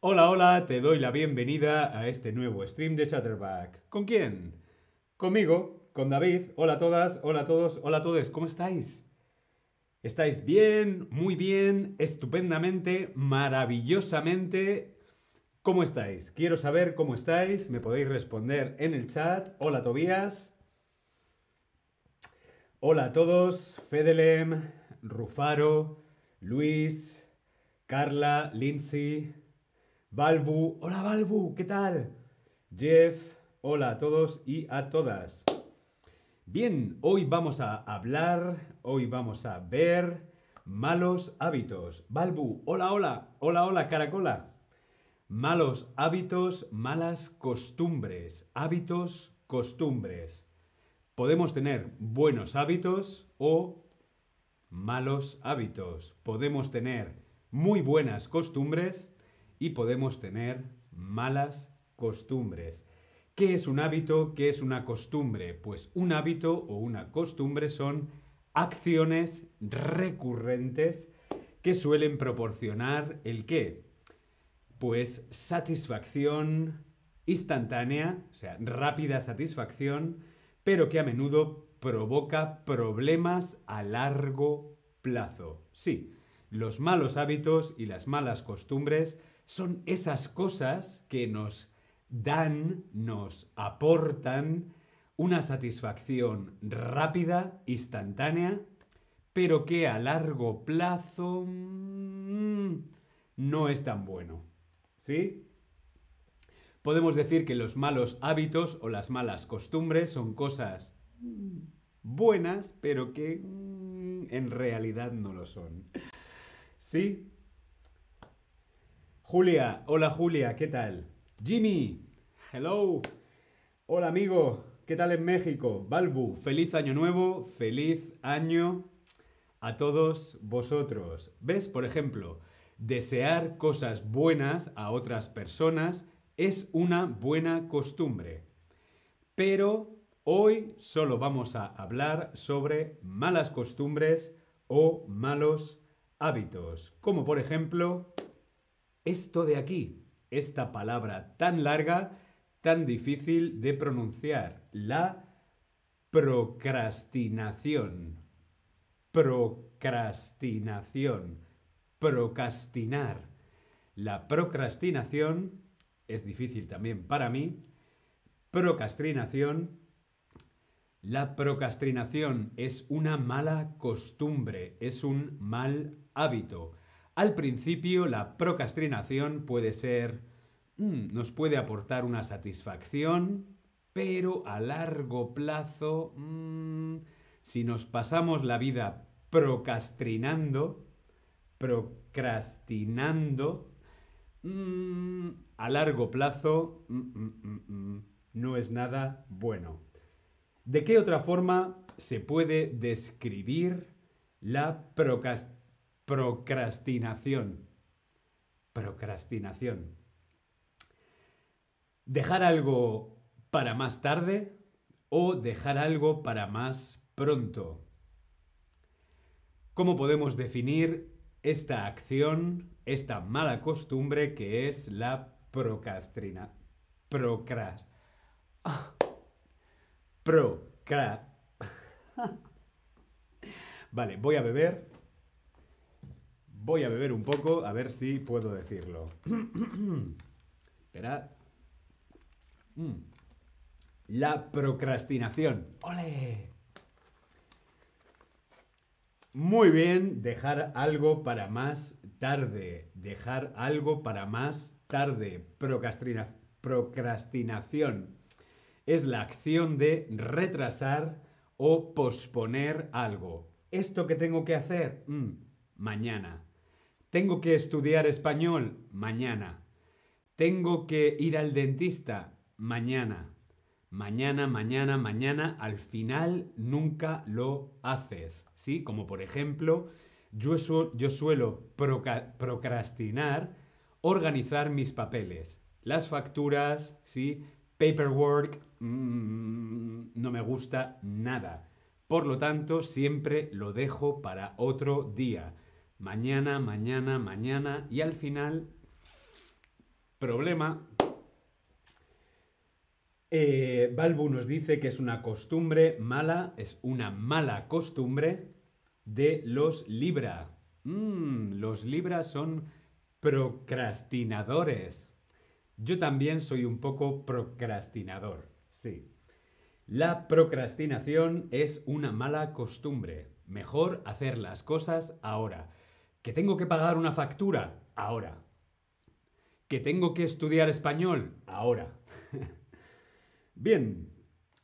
Hola, hola, te doy la bienvenida a este nuevo stream de Chatterback. ¿Con quién? Conmigo, con David. Hola a todas, hola a todos, hola a todos, ¿cómo estáis? ¿Estáis bien? Muy bien, estupendamente, maravillosamente. ¿Cómo estáis? Quiero saber cómo estáis. Me podéis responder en el chat. Hola Tobías. Hola a todos. Fedelem, Rufaro, Luis, Carla, Lindsay, Balbu. Hola Balbu, ¿qué tal? Jeff. Hola a todos y a todas. Bien, hoy vamos a hablar, hoy vamos a ver malos hábitos. Balbu, hola, hola, hola, hola, caracola. Malos hábitos, malas costumbres. Hábitos, costumbres. Podemos tener buenos hábitos o malos hábitos. Podemos tener muy buenas costumbres y podemos tener malas costumbres. ¿Qué es un hábito? ¿Qué es una costumbre? Pues un hábito o una costumbre son acciones recurrentes que suelen proporcionar el qué? Pues satisfacción instantánea, o sea, rápida satisfacción, pero que a menudo provoca problemas a largo plazo. Sí, los malos hábitos y las malas costumbres son esas cosas que nos dan, nos aportan una satisfacción rápida, instantánea, pero que a largo plazo mm, no es tan bueno. ¿Sí? Podemos decir que los malos hábitos o las malas costumbres son cosas buenas, pero que mm, en realidad no lo son. ¿Sí? Julia, hola Julia, ¿qué tal? Jimmy, hello. Hola amigo, ¿qué tal en México? Balbu, feliz año nuevo, feliz año a todos vosotros. ¿Ves? Por ejemplo, desear cosas buenas a otras personas es una buena costumbre. Pero hoy solo vamos a hablar sobre malas costumbres o malos hábitos. Como por ejemplo, esto de aquí esta palabra tan larga, tan difícil de pronunciar, la procrastinación. Procrastinación. Procrastinar. La procrastinación es difícil también para mí. Procrastinación. La procrastinación es una mala costumbre, es un mal hábito. Al principio, la procrastinación puede ser, mm, nos puede aportar una satisfacción, pero a largo plazo, mm, si nos pasamos la vida procrastinando, procrastinando, mm, a largo plazo no es nada bueno. ¿De qué otra forma se puede describir la procrastinación? Procrastinación. Procrastinación. Dejar algo para más tarde o dejar algo para más pronto. ¿Cómo podemos definir esta acción, esta mala costumbre que es la procrastina? Procras. Procra. vale, voy a beber. Voy a beber un poco a ver si puedo decirlo. Esperad. Mm. La procrastinación. ¡Ole! Muy bien, dejar algo para más tarde. Dejar algo para más tarde. procrastinación es la acción de retrasar o posponer algo. ¿Esto que tengo que hacer? Mm, mañana. Tengo que estudiar español mañana. Tengo que ir al dentista mañana. Mañana, mañana, mañana, al final nunca lo haces. ¿Sí? Como por ejemplo, Yo, suelo procrastinar organizar mis papeles. Las facturas, ¿sí? Paperwork, mm, no me gusta nada. Por lo tanto, siempre lo dejo para otro día. Mañana, mañana, mañana y al final, problema. Eh, Balbu nos dice que es una costumbre mala, es una mala costumbre de los Libra. Mm, los Libra son procrastinadores. Yo también soy un poco procrastinador, sí. La procrastinación es una mala costumbre. Mejor hacer las cosas ahora. ¿Que tengo que pagar una factura? Ahora. ¿Que tengo que estudiar español? Ahora. Bien,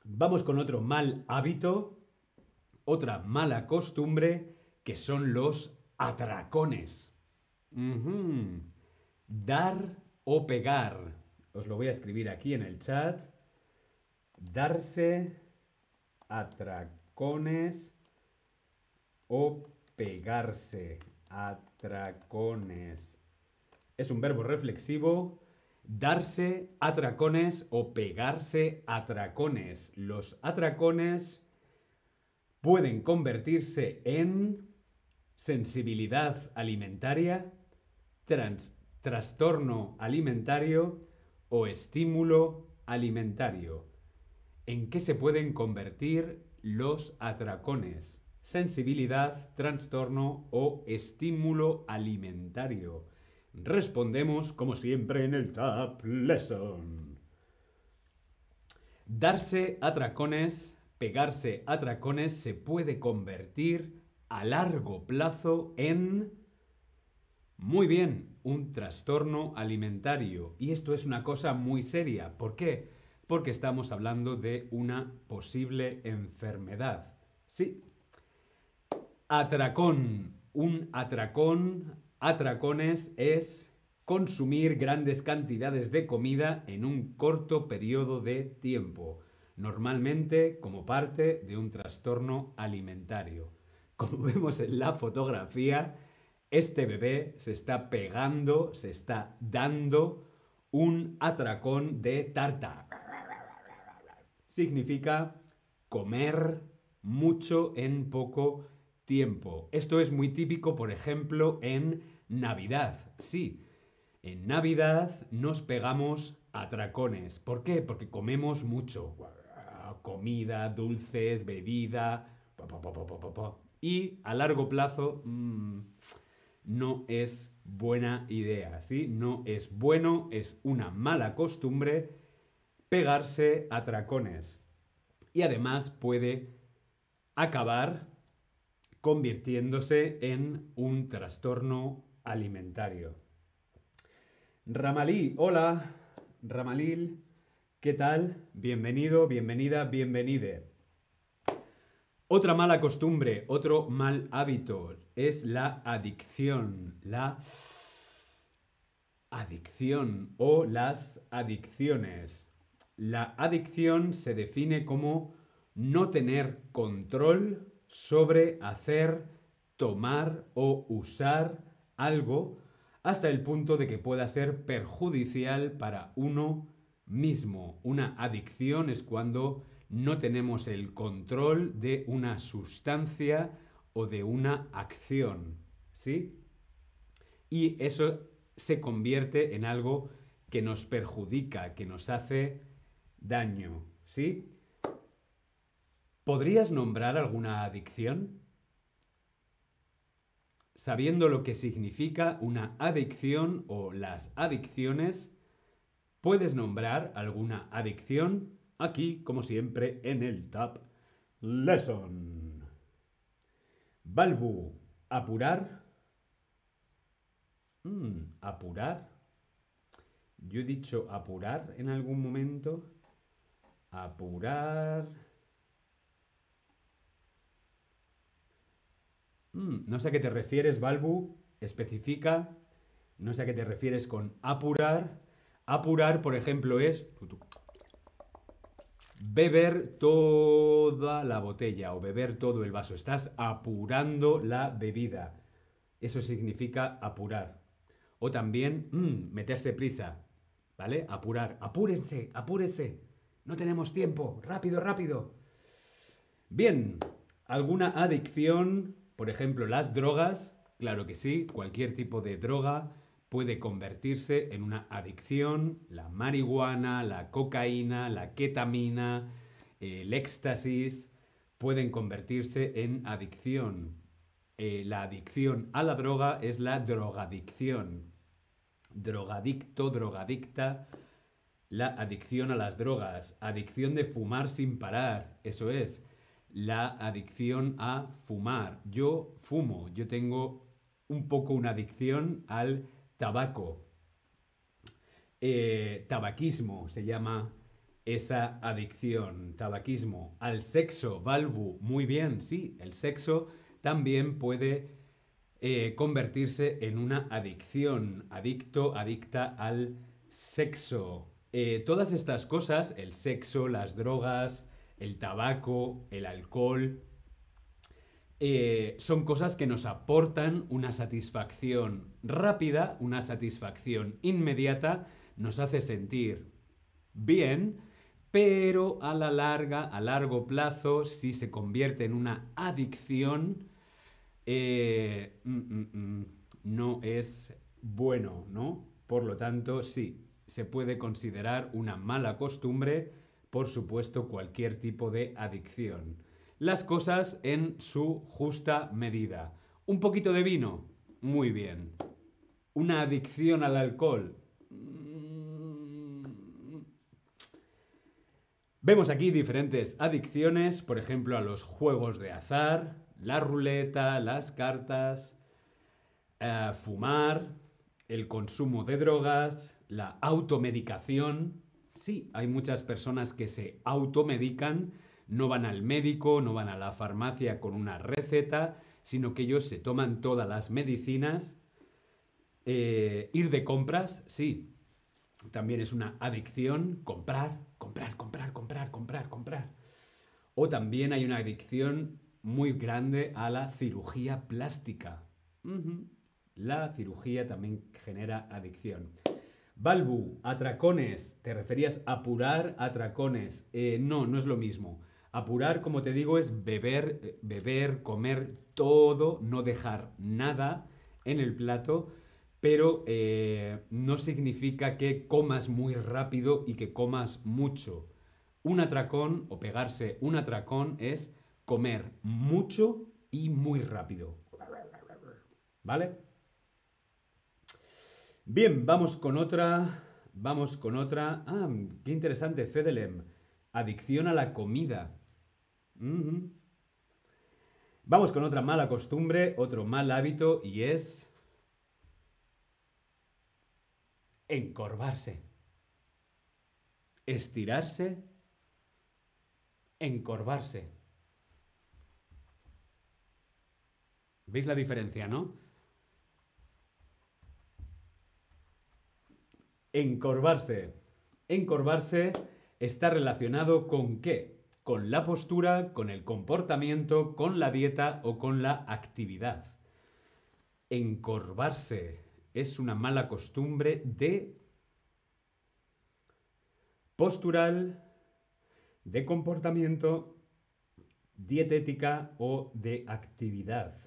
vamos con otro mal hábito, otra mala costumbre, que son los atracones. Dar o pegar. Os lo voy a escribir aquí en el chat. Darse atracones o pegarse. Atracones. Es un verbo reflexivo. Darse atracones o pegarse atracones. Los atracones pueden convertirse en sensibilidad alimentaria, trastorno alimentario o estímulo alimentario. ¿En qué se pueden convertir los atracones? Sensibilidad, trastorno o estímulo alimentario. Respondemos como siempre en el Tap Lesson. Darse atracones, pegarse atracones se puede convertir a largo plazo en... Muy bien, un trastorno alimentario. Y esto es una cosa muy seria. ¿Por qué? porque estamos hablando de una posible enfermedad. Sí. Atracón. Un atracón, atracones es consumir grandes cantidades de comida en un corto periodo de tiempo, normalmente como parte de un trastorno alimentario. Como vemos en la fotografía, este bebé se está pegando, se está dando un atracón de tarta significa comer mucho en poco tiempo. Esto es muy típico, por ejemplo, en Navidad. Sí, en Navidad nos pegamos atracones. ¿Por qué? Porque comemos mucho. Comida, dulces, bebida. Y a largo plazo mm, no es buena idea, ¿sí? No es bueno, es una mala costumbre pegarse a tracones. Y además puede acabar convirtiéndose en un trastorno alimentario. Ramalí, hola. Ramalil, ¿qué tal? Bienvenido, bienvenida, bienvenide. Otra mala costumbre, otro mal hábito es la adicción. La adicción o las adicciones. La adicción se define como no tener control sobre hacer, tomar o usar algo hasta el punto de que pueda ser perjudicial para uno mismo. Una adicción es cuando no tenemos el control de una sustancia o de una acción, ¿sí? Y eso se convierte en algo que nos perjudica, que nos hace daño, ¿sí? ¿Podrías nombrar alguna adicción? Sabiendo lo que significa una adicción o las adicciones, ¿puedes nombrar alguna adicción? Aquí, como siempre, en el Tap Lesson. Balbu, apurar. Mm, apurar. Yo he dicho apurar en algún momento. Apurar. Mm, no sé a qué te refieres, Balbu. Especifica. No sé a qué te refieres con apurar. Apurar, por ejemplo, es beber toda la botella o beber todo el vaso. Estás apurando la bebida. eso significa apurar. O también mm, meterse prisa, ¿vale? Apurar. Apúrense, apúrense. No tenemos tiempo. Rápido, rápido. Bien, ¿alguna adicción? Por ejemplo, las drogas. Claro que sí, cualquier tipo de droga puede convertirse en una adicción. La marihuana, la cocaína, la ketamina, el éxtasis pueden convertirse en adicción. Eh, la adicción a la droga es la drogadicción. Drogadicto, drogadicta, la adicción a las drogas, adicción de fumar sin parar, eso es, la adicción a fumar. Yo fumo, yo tengo un poco una adicción al tabaco. Eh, tabaquismo se llama esa adicción, tabaquismo. Al sexo, Valvu, muy bien, sí, el sexo también puede eh, convertirse en una adicción, adicto, adicta al sexo. Eh, todas estas cosas, el sexo, las drogas, el tabaco, el alcohol, eh, son cosas que nos aportan una satisfacción rápida, una satisfacción inmediata, nos hace sentir bien, pero a la larga, a largo plazo, si se convierte en una adicción, eh, mm, mm, mm, no es bueno, ¿no? Por lo tanto, sí, se puede considerar una mala costumbre, por supuesto, cualquier tipo de adicción. Las cosas en su justa medida. Un poquito de vino, muy bien. Una adicción al alcohol, Vemos aquí diferentes adicciones, por ejemplo, a los juegos de azar, la ruleta, las cartas, eh, fumar, el consumo de drogas, la automedicación. Sí, hay muchas personas que se automedican, no van al médico, no van a la farmacia con una receta, sino que ellos se toman todas las medicinas. Eh, ir de compras, sí, también es una adicción, comprar, comprar, comprar, comprar, comprar, comprar. O también hay una adicción muy grande a la cirugía plástica. La cirugía también genera adicción. Balbu, atracones. ¿Te referías a apurar atracones? Eh, no, no es lo mismo. Apurar, como te digo, es beber, eh, beber, comer todo, no dejar nada en el plato pero eh, no significa que comas muy rápido y que comas mucho. Un atracón o pegarse un atracón es comer mucho y muy rápido. ¿Vale? Bien, vamos con otra. Vamos con otra. Ah, qué interesante, Fedelem. Adicción a la comida. Vamos con otra mala costumbre, otro mal hábito y es encorvarse. Estirarse, encorvarse. ¿Veis la diferencia, no? Encorvarse. Encorvarse está relacionado con qué? Con la postura, con el comportamiento, con la dieta o con la actividad. Encorvarse es una mala costumbre de postural, de comportamiento, dietética o de actividad.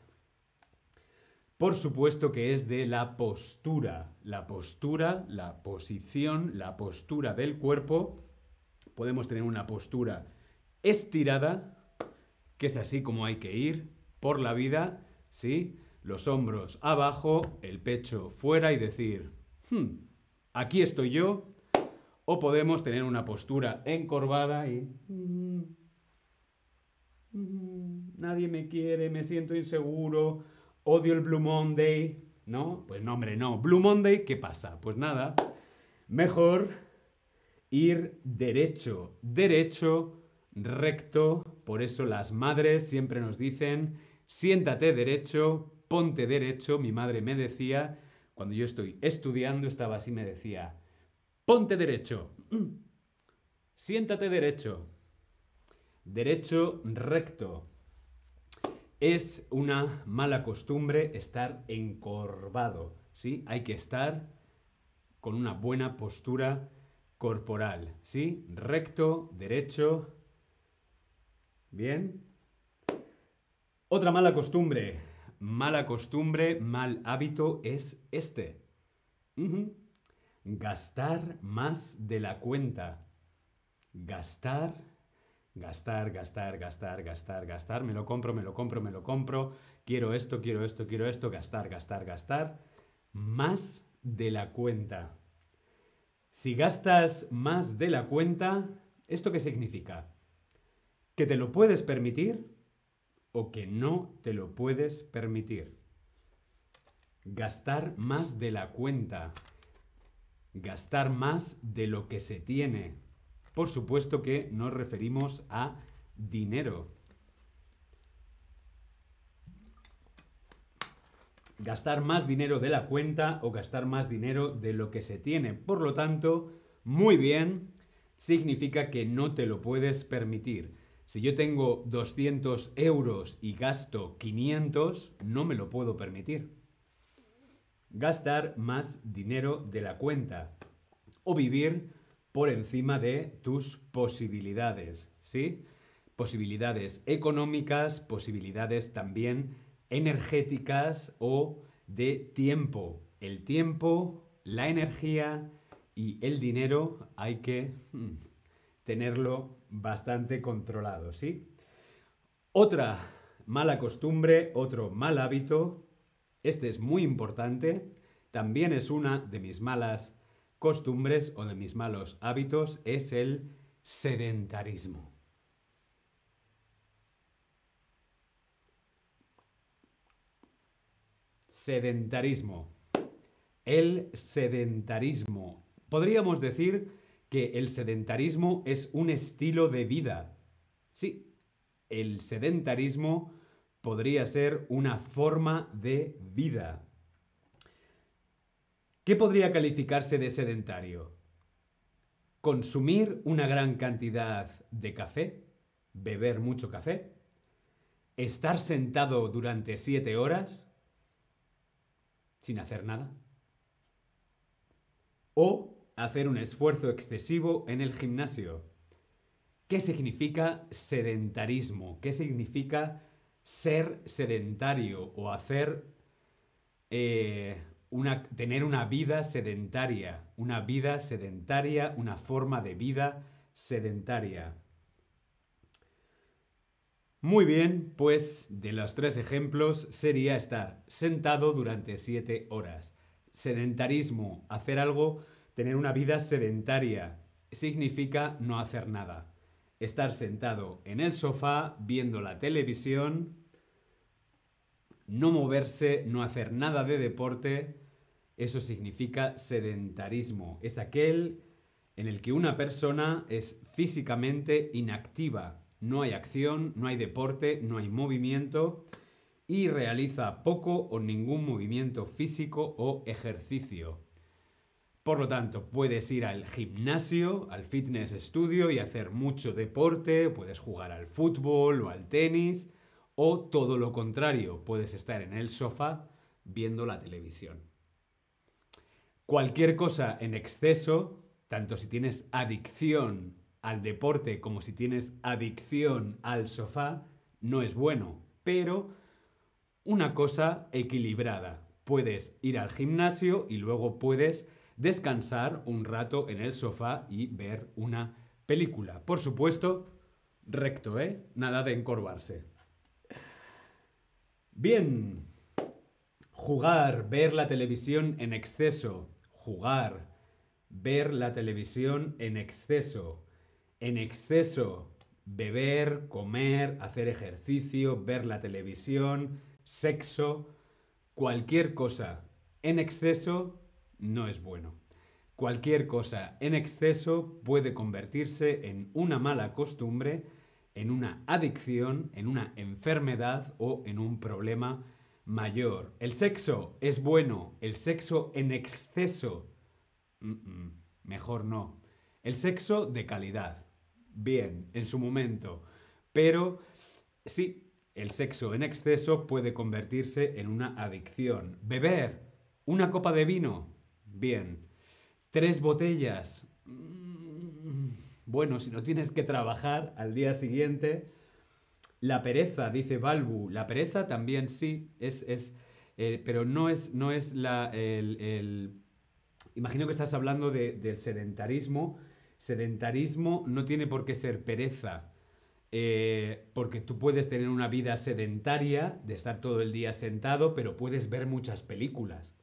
Por supuesto que es de la postura. La postura, la posición, la postura del cuerpo. Podemos tener una postura estirada, que es así como hay que ir por la vida, ¿sí? los hombros abajo, el pecho fuera y decir, hmm, aquí estoy yo, o podemos tener una postura encorvada y... Hmm, hmm, nadie me quiere, me siento inseguro, odio el Blue Monday, ¿no? Pues no, hombre, no. Blue Monday, ¿qué pasa? Pues nada, mejor ir derecho, derecho, recto. Por eso las madres siempre nos dicen, siéntate derecho, ponte derecho, mi madre me decía, cuando yo estoy estudiando, estaba así, me decía, ponte derecho, siéntate derecho, derecho recto. Es una mala costumbre estar encorvado, ¿sí? Hay que estar con una buena postura corporal, ¿sí? Recto, derecho. Bien. Otra mala costumbre, mala costumbre, mal hábito es este. Gastar más de la cuenta. Gastar, gastar, gastar, gastar, gastar, gastar. Me lo compro, me lo compro, me lo compro. Quiero esto, quiero esto, quiero esto. Gastar, gastar, gastar. Más de la cuenta. Si gastas más de la cuenta, ¿esto qué significa? ¿Que te lo puedes permitir o que no te lo puedes permitir? Gastar más de la cuenta. Gastar más de lo que se tiene. Por supuesto que nos referimos a dinero. gastar más dinero de la cuenta o gastar más dinero de lo que se tiene. Por lo tanto, muy bien, significa que no te lo puedes permitir. Si yo tengo 200 euros y gasto 500, no me lo puedo permitir. Gastar más dinero de la cuenta o vivir por encima de tus posibilidades, ¿sí? Posibilidades económicas, posibilidades también energéticas o de tiempo. El tiempo, la energía y el dinero hay que hmm, tenerlo bastante controlado, ¿sí? Otra mala costumbre, otro mal hábito, este es muy importante, también es una de mis malas costumbres o de mis malos hábitos, es el sedentarismo. Sedentarismo. El sedentarismo. Podríamos decir que el sedentarismo es un estilo de vida. Sí, el sedentarismo podría ser una forma de vida. ¿Qué podría calificarse de sedentario? Consumir una gran cantidad de café, beber mucho café, estar sentado durante siete horas, sin hacer nada. O hacer un esfuerzo excesivo en el gimnasio. ¿Qué significa sedentarismo? ¿Qué significa ser sedentario o hacer eh, tener una vida sedentaria? Una vida sedentaria, una forma de vida sedentaria. Muy bien, pues de los tres ejemplos sería estar sentado durante siete horas. Sedentarismo, hacer algo, tener una vida sedentaria, significa no hacer nada. Estar sentado en el sofá viendo la televisión, no moverse, no hacer nada de deporte, eso significa sedentarismo. Es aquel en el que una persona es físicamente inactiva, no hay acción, no hay deporte, no hay movimiento y realiza poco o ningún movimiento físico o ejercicio. Por lo tanto, puedes ir al gimnasio, al fitness studio y hacer mucho deporte, puedes jugar al fútbol o al tenis, o todo lo contrario, puedes estar en el sofá viendo la televisión. Cualquier cosa en exceso, tanto si tienes adicción al deporte como si tienes adicción al sofá, no es bueno. Pero una cosa equilibrada. Puedes ir al gimnasio y luego puedes descansar un rato en el sofá y ver una película. Por supuesto, recto, ¿eh? Nada de encorvarse. Bien. Jugar, ver la televisión en exceso. Jugar, ver la televisión en exceso en exceso beber, comer, hacer ejercicio, ver la televisión, sexo, cualquier cosa en exceso no es bueno. Cualquier cosa en exceso puede convertirse en una mala costumbre, en una adicción, en una enfermedad o en un problema mayor. El sexo es bueno, el sexo en exceso, mejor no. El sexo de calidad, bien en su momento. Pero sí, El sexo en exceso puede convertirse en una adicción. Beber una copa de vino. Bien. Tres botellas. Mm, bueno, si no tienes que trabajar al día siguiente. La pereza, dice Balbu. La pereza también sí, es, es eh, pero no es, no es la, el, Imagino que estás hablando del sedentarismo. Sedentarismo no tiene por qué ser pereza. Eh, porque tú puedes tener una vida sedentaria, de estar todo el día sentado, pero puedes ver muchas películas.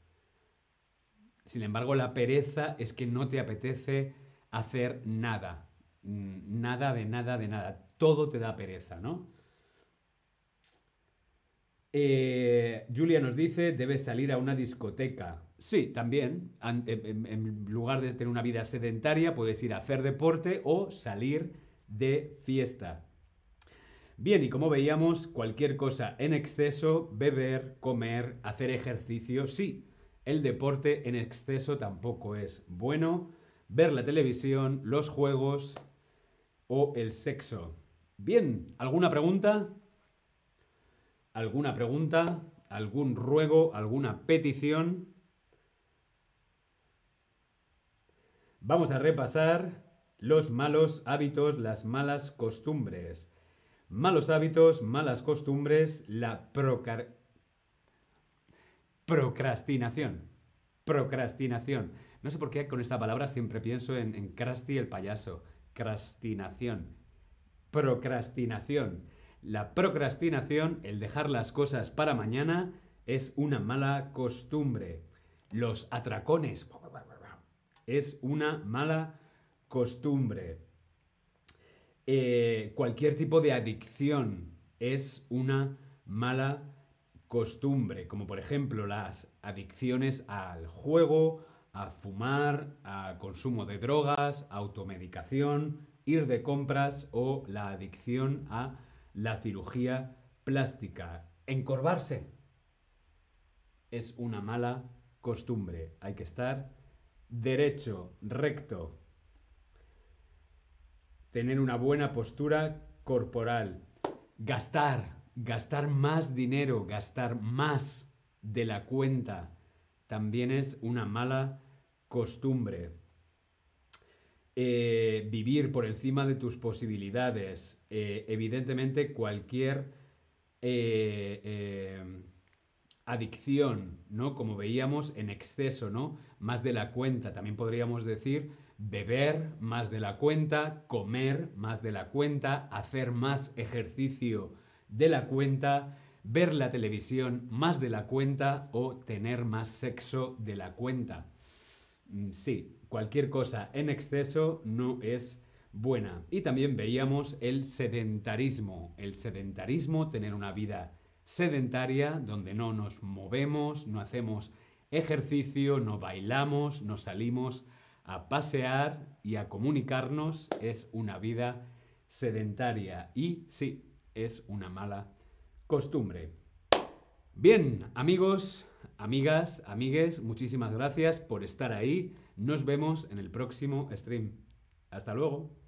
Sin embargo, la pereza es que no te apetece hacer nada. Mm, nada de nada de nada. Todo te da pereza, ¿no? Eh, Julia nos dice, debes salir a una discoteca. Sí, también. En, lugar de tener una vida sedentaria, puedes ir a hacer deporte o salir de fiesta. Bien, y como veíamos, cualquier cosa en exceso, beber, comer, hacer ejercicio, sí. El deporte en exceso tampoco es bueno. Ver la televisión, los juegos o el sexo. Bien, ¿alguna pregunta? ¿Alguna pregunta? ¿Algún ruego? ¿Alguna petición? Vamos a repasar los malos hábitos, las malas costumbres. Malos hábitos, malas costumbres, la procrastinación. Procrastinación. No sé por qué con esta palabra siempre pienso en, en Krusty el payaso. Crastinación. Procrastinación. La procrastinación, el dejar las cosas para mañana, es una mala costumbre. Los atracones es una mala costumbre. Eh, cualquier tipo de adicción es una mala costumbre, como por ejemplo las adicciones al juego, a fumar, a consumo de drogas, automedicación, ir de compras o la adicción a la cirugía plástica. Encorvarse es una mala costumbre. Hay que estar derecho, recto. Tener una buena postura corporal. Gastar, gastar más dinero, gastar más de la cuenta. También es una mala costumbre. Eh, vivir por encima de tus posibilidades. Eh, evidentemente, cualquier eh, adicción, ¿no? Como veíamos, en exceso, ¿no? Más de la cuenta. También podríamos decir beber más de la cuenta, comer más de la cuenta, hacer más ejercicio de la cuenta, ver la televisión más de la cuenta o tener más sexo de la cuenta. Mm, sí, cualquier cosa en exceso no es buena. Y también veíamos el sedentarismo. El sedentarismo, tener una vida sedentaria donde no nos movemos, no hacemos ejercicio, no bailamos, no salimos a pasear y a comunicarnos, es una vida sedentaria y sí, es una mala costumbre. Bien, amigos, amigas, amigues, muchísimas gracias por estar ahí. Nos vemos en el próximo stream. Hasta luego.